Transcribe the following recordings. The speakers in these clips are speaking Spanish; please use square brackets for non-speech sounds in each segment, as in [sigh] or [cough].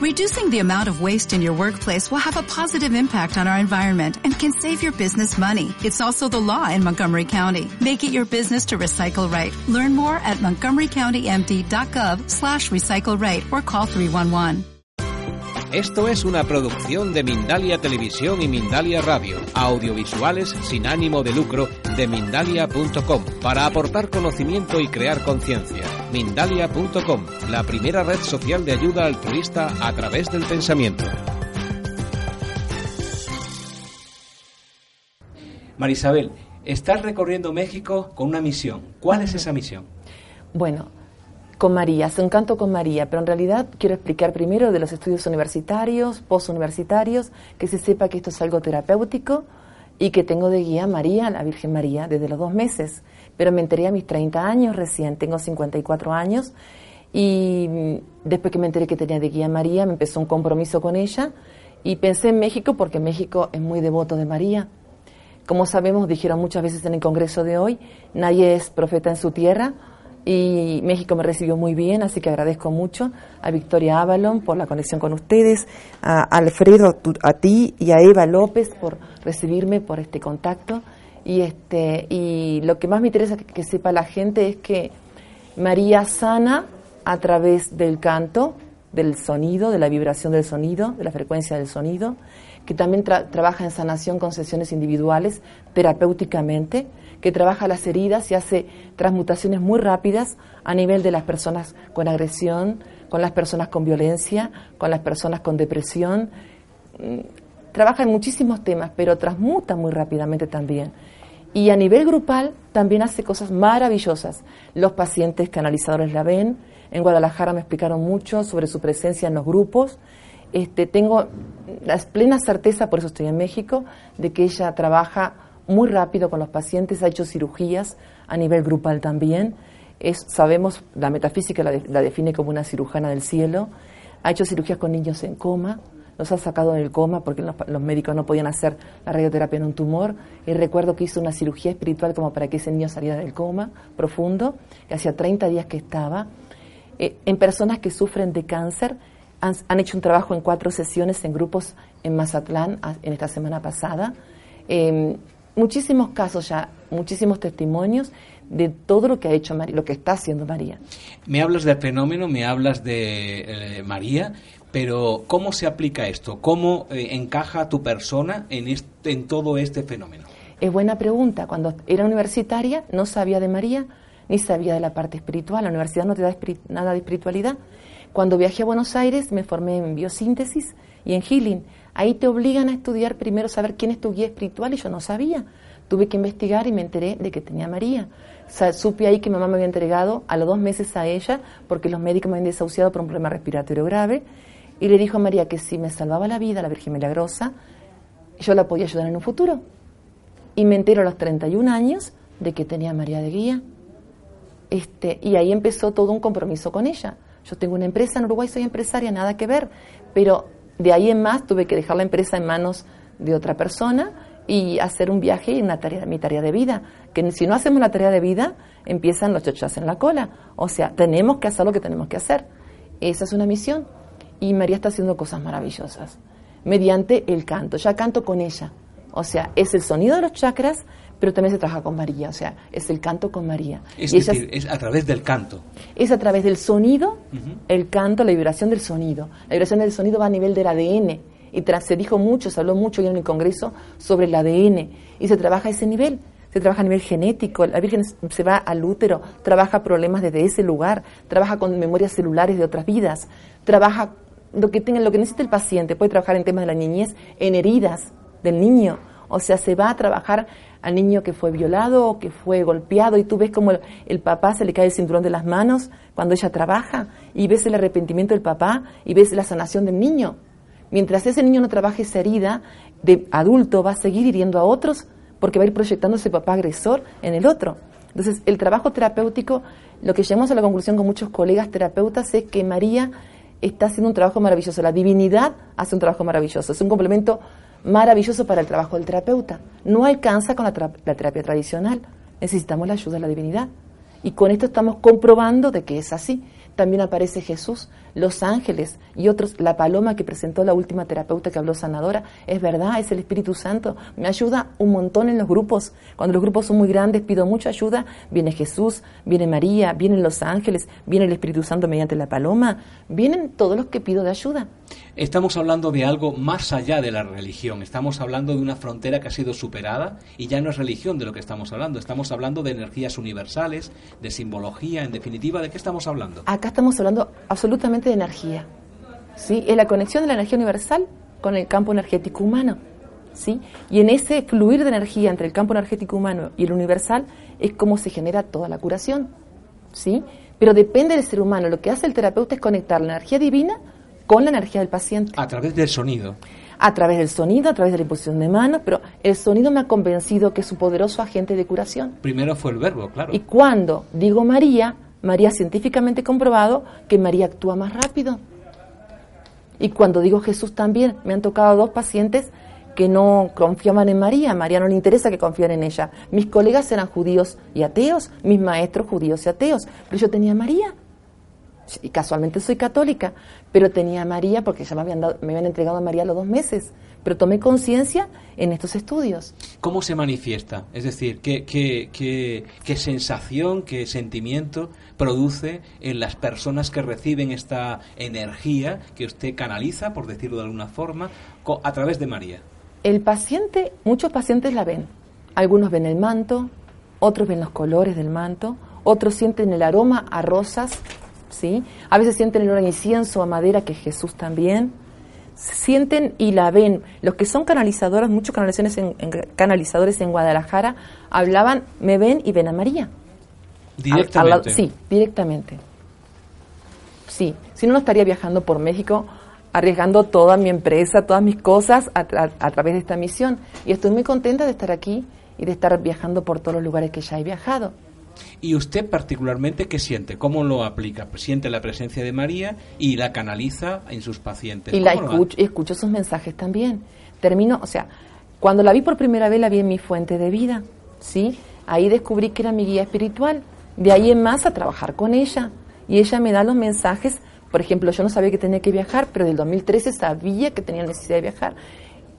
Reducing the amount of waste in your workplace will have a positive impact on our environment and can save your business money. It's also the law in Montgomery County. Make it your business to recycle right. Learn more at montgomerycountymd.gov slash recycle right or call 311. Esto es una producción de Mindalia Televisión y Mindalia Radio, audiovisuales sin ánimo de lucro de mindalia.com, para aportar conocimiento y crear conciencia. Mindalia.com, la primera red social de ayuda altruista a través del pensamiento. Marisabel, estás recorriendo México con una misión. ¿Cuál es esa misión? Bueno, con María, hace un canto con María, pero en realidad quiero explicar primero de los estudios universitarios, posuniversitarios, que se sepa que esto es algo terapéutico y que tengo de guía María, la Virgen María, desde los dos meses. Pero me enteré a mis 30 años recién, tengo 54 años, y después que me enteré que tenía de guía María, me empezó un compromiso con ella y pensé en México porque México es muy devoto de María. Como sabemos, dijeron muchas veces en el Congreso de hoy, nadie es profeta en su tierra, y México me recibió muy bien, así que agradezco mucho a Victoria Avalon por la conexión con ustedes, a Alfredo, a ti y a Eva López por recibirme, por este contacto. Y, este, y lo que más me interesa que, que sepa la gente es que María sana a través del canto, del sonido, de la vibración del sonido, de la frecuencia del sonido, que también trabaja en sanación con sesiones individuales, terapéuticamente, que trabaja las heridas y hace transmutaciones muy rápidas a nivel de las personas con agresión, con las personas con violencia, con las personas con depresión. Mm, trabaja en muchísimos temas, pero transmuta muy rápidamente también. Y a nivel grupal también hace cosas maravillosas. Los pacientes canalizadores la ven. En Guadalajara me explicaron mucho sobre su presencia en los grupos. Este, tengo la plena certeza, por eso estoy en México, de que ella trabaja muy rápido con los pacientes, ha hecho cirugías a nivel grupal también. Es, sabemos, la metafísica la, define como una cirujana del cielo. Ha hecho cirugías con niños en coma, los ha sacado del coma porque los, médicos no podían hacer la radioterapia en un tumor. Y recuerdo que hizo una cirugía espiritual como para que ese niño saliera del coma profundo, que hacía 30 días que estaba. Eh, en personas que sufren de cáncer, han, hecho un trabajo en cuatro sesiones en grupos en Mazatlán en esta semana pasada. Eh, muchísimos casos ya, muchísimos testimonios de todo lo que ha hecho María, lo que está haciendo María. Me hablas del fenómeno, me hablas de eh, María, pero ¿cómo se aplica esto? ¿Cómo eh, encaja tu persona en, en todo este fenómeno? Es buena pregunta. Cuando era universitaria no sabía de María ni sabía de la parte espiritual. La universidad no te da nada de espiritualidad. Cuando viajé a Buenos Aires me formé en biosíntesis y en healing. Ahí te obligan a estudiar primero, saber quién es tu guía espiritual y yo no sabía. Tuve que investigar y me enteré de que tenía María. supe ahí que mamá me había entregado a los dos meses a ella porque los médicos me habían desahuciado por un problema respiratorio grave. Y le dijo a María que si me salvaba la vida, la Virgen Milagrosa, yo la podía ayudar en un futuro. Y me entero a los 31 años de que tenía María de guía. Este, y ahí empezó todo un compromiso con ella. Yo tengo una empresa en Uruguay, soy empresaria, nada que ver, pero de ahí en más tuve que dejar la empresa en manos de otra persona y hacer un viaje y una tarea, mi tarea de vida. Que si no hacemos la tarea de vida, empiezan los chochas en la cola. O sea, tenemos que hacer lo que tenemos que hacer. Esa es una misión. Y María está haciendo cosas maravillosas mediante el canto. Ya canto con ella. O sea, es el sonido de los chakras, pero también se trabaja con María, o sea, es el canto con María. Es decir, es a través del canto. Es a través del sonido, el canto, la vibración del sonido. La vibración del sonido va a nivel del ADN. Y tras, se dijo mucho, se habló mucho en el Congreso sobre el ADN. Y se trabaja a ese nivel. Se trabaja a nivel genético. La Virgen se va al útero, trabaja problemas desde ese lugar, trabaja con memorias celulares de otras vidas, trabaja lo que, tenga, lo que necesita el paciente. Puede trabajar en temas de la niñez, en heridas del niño. O sea, se va a trabajar al niño que fue violado o que fue golpeado y tú ves como el, papá se le cae el cinturón de las manos cuando ella trabaja y ves el arrepentimiento del papá y ves la sanación del niño. Mientras ese niño no trabaje esa herida de adulto va a seguir hiriendo a otros porque va a ir proyectando ese papá agresor en el otro. Entonces, el trabajo terapéutico, lo que llegamos a la conclusión con muchos colegas terapeutas es que María está haciendo un trabajo maravilloso. La divinidad hace un trabajo maravilloso. Es un complemento maravilloso para el trabajo del terapeuta. No alcanza con la, terapia tradicional. Necesitamos la ayuda de la divinidad. Y con esto estamos comprobando de que es así. también aparece Jesús, los ángeles y otros, la paloma que presentó la última terapeuta que habló sanadora, es verdad, es el Espíritu Santo, me ayuda un montón en los grupos, cuando los grupos son muy grandes pido mucha ayuda, viene Jesús, viene María, vienen los ángeles, viene el Espíritu Santo mediante la paloma, vienen todos los que pido de ayuda. Estamos hablando de algo más allá de la religión, estamos hablando de una frontera que ha sido superada y ya no es religión de lo que estamos hablando, estamos hablando de energías universales, de simbología, en definitiva, ¿de qué estamos hablando? Acá estamos hablando absolutamente de energía, ¿sí? Es la conexión de la energía universal con el campo energético humano, ¿sí? Y en ese fluir de energía entre el campo energético humano y el universal es como se genera toda la curación, ¿sí? Pero depende del ser humano, lo que hace el terapeuta es conectar la energía divina con la energía del paciente. A través del sonido. A través del sonido, a través de la imposición de manos, pero el sonido me ha convencido que es un poderoso agente de curación. Primero fue el verbo, claro. Y cuando digo María, María científicamente comprobado que María actúa más rápido. Y cuando digo Jesús también, me han tocado dos pacientes que no confiaban en María, María no le interesa que confíen en ella. Mis colegas eran judíos y ateos, mis maestros judíos y ateos, pero yo tenía a María y casualmente soy católica, pero tenía a María porque ya me habían, dado, me habían entregado a María los dos meses, pero tomé conciencia en estos estudios. ¿Cómo se manifiesta? Es decir, ¿qué, qué, qué, qué sensación, qué sentimiento produce en las personas que reciben esta energía que usted canaliza, por decirlo de alguna forma, a través de María? El paciente, muchos pacientes la ven. Algunos ven el manto, otros ven los colores del manto, otros sienten el aroma a rosas ¿sí? A veces sienten el olor a incienso, a madera, que es Jesús también. Sienten y la ven. Los que son canalizadores, muchos canalizaciones en, canalizadores en Guadalajara, hablaban, me ven y ven a María. Directamente. sí, directamente. Sí, si no, no estaría viajando por México arriesgando toda mi empresa, todas mis cosas a, a, través de esta misión. Y estoy muy contenta de estar aquí y de estar viajando por todos los lugares que ya he viajado. ¿Y usted particularmente qué siente? ¿Cómo lo aplica? Siente la presencia de María y la canaliza en sus pacientes. Y la escucho, escucho sus mensajes también. Termino, o sea, cuando la vi por primera vez la vi en mi fuente de vida, ¿sí? Ahí descubrí que era mi guía espiritual. De ahí en más a trabajar con ella. Y ella me da los mensajes. Por ejemplo, yo no sabía que tenía que viajar, pero del 2013 sabía que tenía necesidad de viajar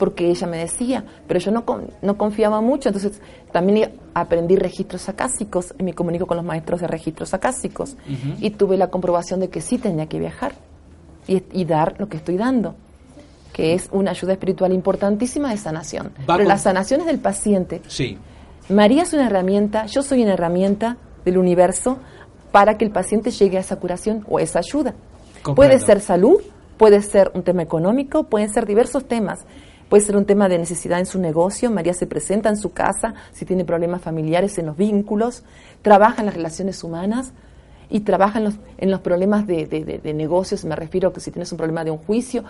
porque ella me decía, pero yo no, no confiaba mucho, entonces también aprendí registros acásicos y me comunico con los maestros de registros acásicos y tuve la comprobación de que sí tenía que viajar y, dar lo que estoy dando, que es una ayuda espiritual importantísima de sanación. pero las sanaciones del paciente. Sí. María es una herramienta, yo soy una herramienta del universo para que el paciente llegue a esa curación o esa ayuda. Puede ser salud, puede ser un tema económico, pueden ser diversos temas. Puede ser un tema de necesidad en su negocio, María se presenta en su casa, si tiene problemas familiares en los vínculos, trabaja en las relaciones humanas y trabaja en los, en los problemas de, de, negocios, me refiero a que si tienes un problema de un juicio,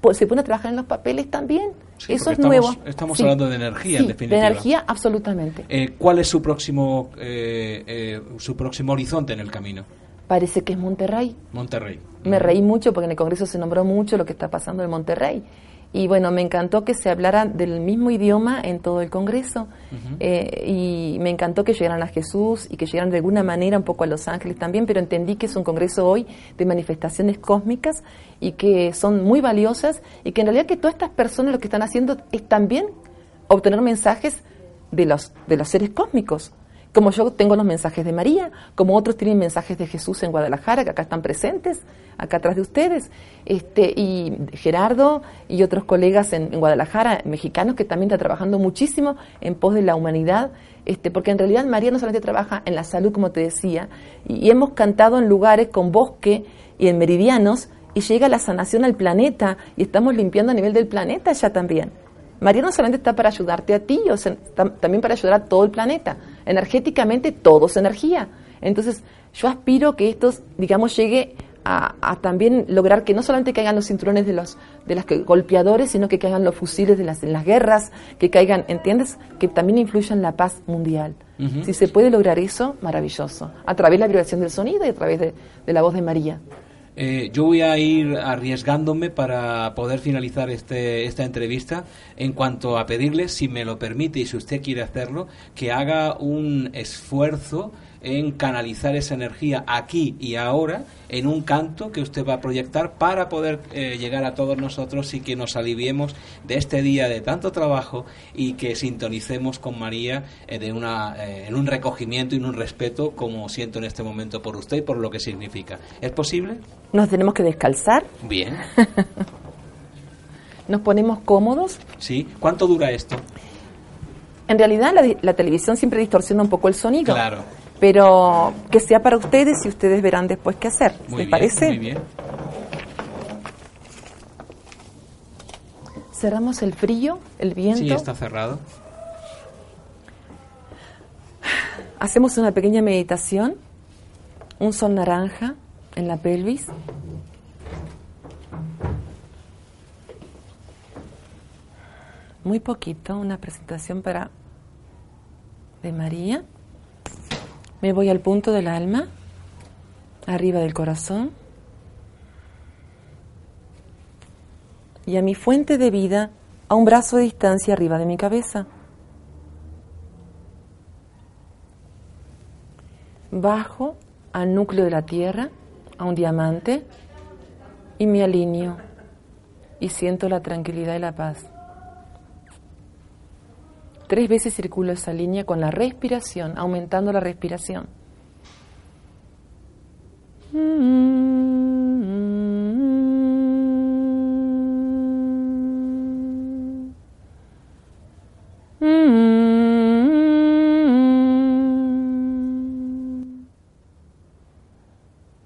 pues se pone a trabajar en los papeles también. Eso es nuevo. Estamos hablando de energía, en definitiva. De energía, absolutamente. Eh, ¿Cuál es su próximo, eh, eh, su próximo horizonte en el camino? Parece que es Monterrey. Monterrey. Me reí mucho porque en el Congreso se nombró mucho lo que está pasando en Monterrey. Y bueno, me encantó que se hablara del mismo idioma en todo el Congreso. Eh, y me encantó que llegaran a Jesús y que llegaran de alguna manera un poco a Los Ángeles también, pero entendí que es un Congreso hoy de manifestaciones cósmicas y que son muy valiosas y que en realidad que todas estas personas lo que están haciendo es también obtener mensajes de los, de los seres cósmicos. Como yo tengo los mensajes de María, como otros tienen mensajes de Jesús en Guadalajara, que acá están presentes, acá atrás de ustedes, este, y Gerardo y otros colegas en, Guadalajara, mexicanos, que también están trabajando muchísimo en pos de la humanidad, este, porque en realidad María no solamente trabaja en la salud, como te decía, y, hemos cantado en lugares con bosque y en meridianos, y llega la sanación al planeta, y estamos limpiando a nivel del planeta ya también. María no solamente está para ayudarte a ti, o también para ayudar a todo el planeta. Energéticamente todo es energía. Entonces, yo aspiro que esto, digamos, llegue a, también lograr que no solamente caigan los cinturones de los de las golpeadores, sino que caigan los fusiles de las, las guerras, que caigan, ¿entiendes? Que también influya en la paz mundial. Si se puede lograr eso, maravilloso. A través de la vibración del sonido y a través de la voz de María. Eh, yo voy a ir arriesgándome para poder finalizar este, esta entrevista en cuanto a pedirle, si me lo permite y si usted quiere hacerlo, que haga un esfuerzo en canalizar esa energía aquí y ahora en un canto que usted va a proyectar para poder eh, llegar a todos nosotros y que nos aliviemos de este día de tanto trabajo y que sintonicemos con María eh, de una, eh, en un recogimiento y en un respeto como siento en este momento por usted y por lo que significa. ¿Es posible? Nos tenemos que descalzar. Bien. [laughs] Nos ponemos cómodos. Sí. ¿Cuánto dura esto? En realidad la, la televisión siempre distorsiona un poco el sonido. Claro. Pero que sea para ustedes y ustedes verán después qué hacer. Muy ¿Les bien, parece? Muy bien. Cerramos el frío, el viento. Sí, está cerrado. Hacemos una pequeña meditación. Un sol naranja en la pelvis. Muy poquito, una presentación para de María. Me voy al punto del alma, arriba del corazón. Y a mi fuente de vida a un brazo de distancia arriba de mi cabeza. Bajo al núcleo de la Tierra, a un diamante, y me alineo y siento la tranquilidad y la paz. Tres veces circulo esa línea con la respiración, aumentando la respiración.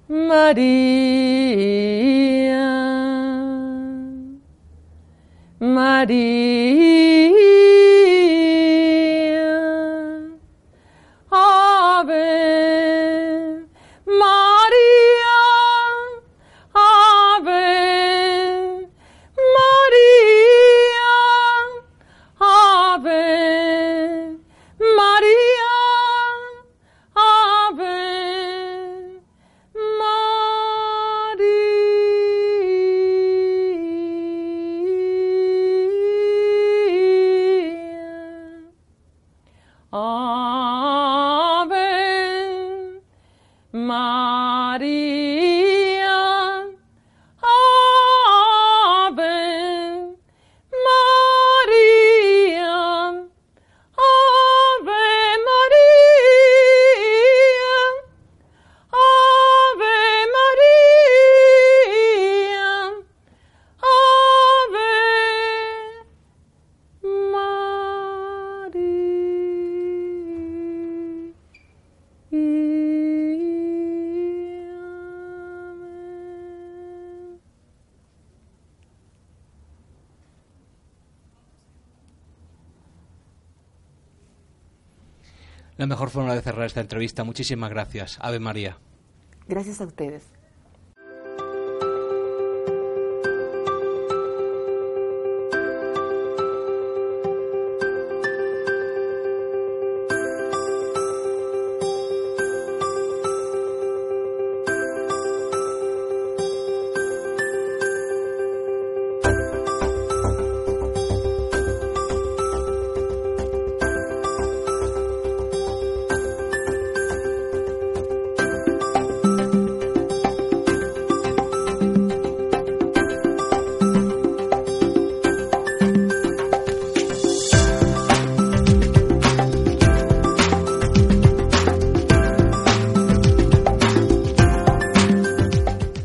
María, María, La mejor forma de cerrar esta entrevista. Muchísimas gracias. Ave María. Gracias a ustedes.